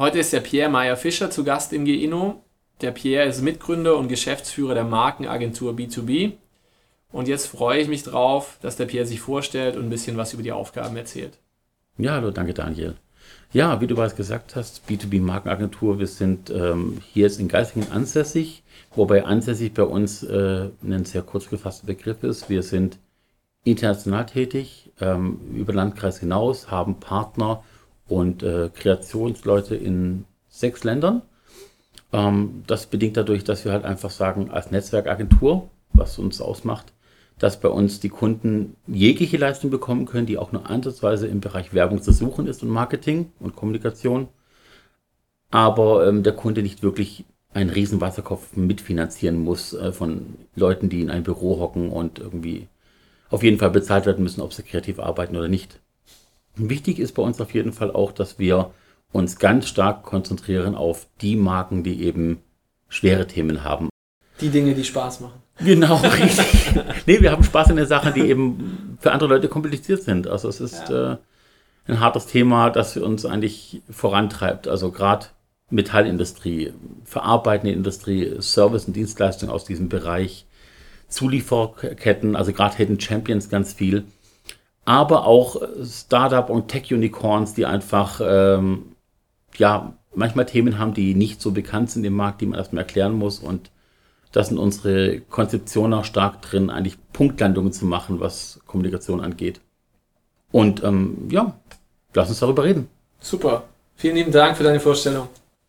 Heute ist der Pierre Meyer-Fischer zu Gast im GINO. Der Pierre ist Mitgründer und Geschäftsführer der Markenagentur B2B. Und jetzt freue ich mich drauf, dass der Pierre sich vorstellt und ein bisschen was über die Aufgaben erzählt. Ja, hallo, danke Daniel. Ja, wie du bereits gesagt hast, B2B Markenagentur, wir sind ähm, hier jetzt in Geisingen ansässig, wobei ansässig bei uns äh, ein sehr kurz gefasster Begriff ist. Wir sind international tätig, ähm, über Landkreis hinaus, haben Partner und äh, Kreationsleute in sechs Ländern. Ähm, das bedingt dadurch, dass wir halt einfach sagen, als Netzwerkagentur, was uns ausmacht, dass bei uns die Kunden jegliche Leistung bekommen können, die auch nur ansatzweise im Bereich Werbung zu suchen ist und Marketing und Kommunikation. Aber ähm, der Kunde nicht wirklich einen riesen Wasserkopf mitfinanzieren muss äh, von Leuten, die in ein Büro hocken und irgendwie auf jeden Fall bezahlt werden müssen, ob sie kreativ arbeiten oder nicht. Wichtig ist bei uns auf jeden Fall auch, dass wir uns ganz stark konzentrieren auf die Marken, die eben schwere Themen haben. Die Dinge, die Spaß machen. Genau, richtig. nee, wir haben Spaß in den Sachen, die eben für andere Leute kompliziert sind. Also es ist ja. äh, ein hartes Thema, das uns eigentlich vorantreibt. Also gerade Metallindustrie, verarbeitende Industrie, Service und Dienstleistungen aus diesem Bereich, Zulieferketten, also gerade Hidden Champions ganz viel, aber auch Startup und Tech-Unicorns, die einfach ähm, ja manchmal Themen haben, die nicht so bekannt sind im Markt, die man erstmal erklären muss und da sind unsere Konzeptionen auch stark drin, eigentlich Punktlandungen zu machen, was Kommunikation angeht. Und ähm, ja, lass uns darüber reden. Super. Vielen lieben Dank für deine Vorstellung.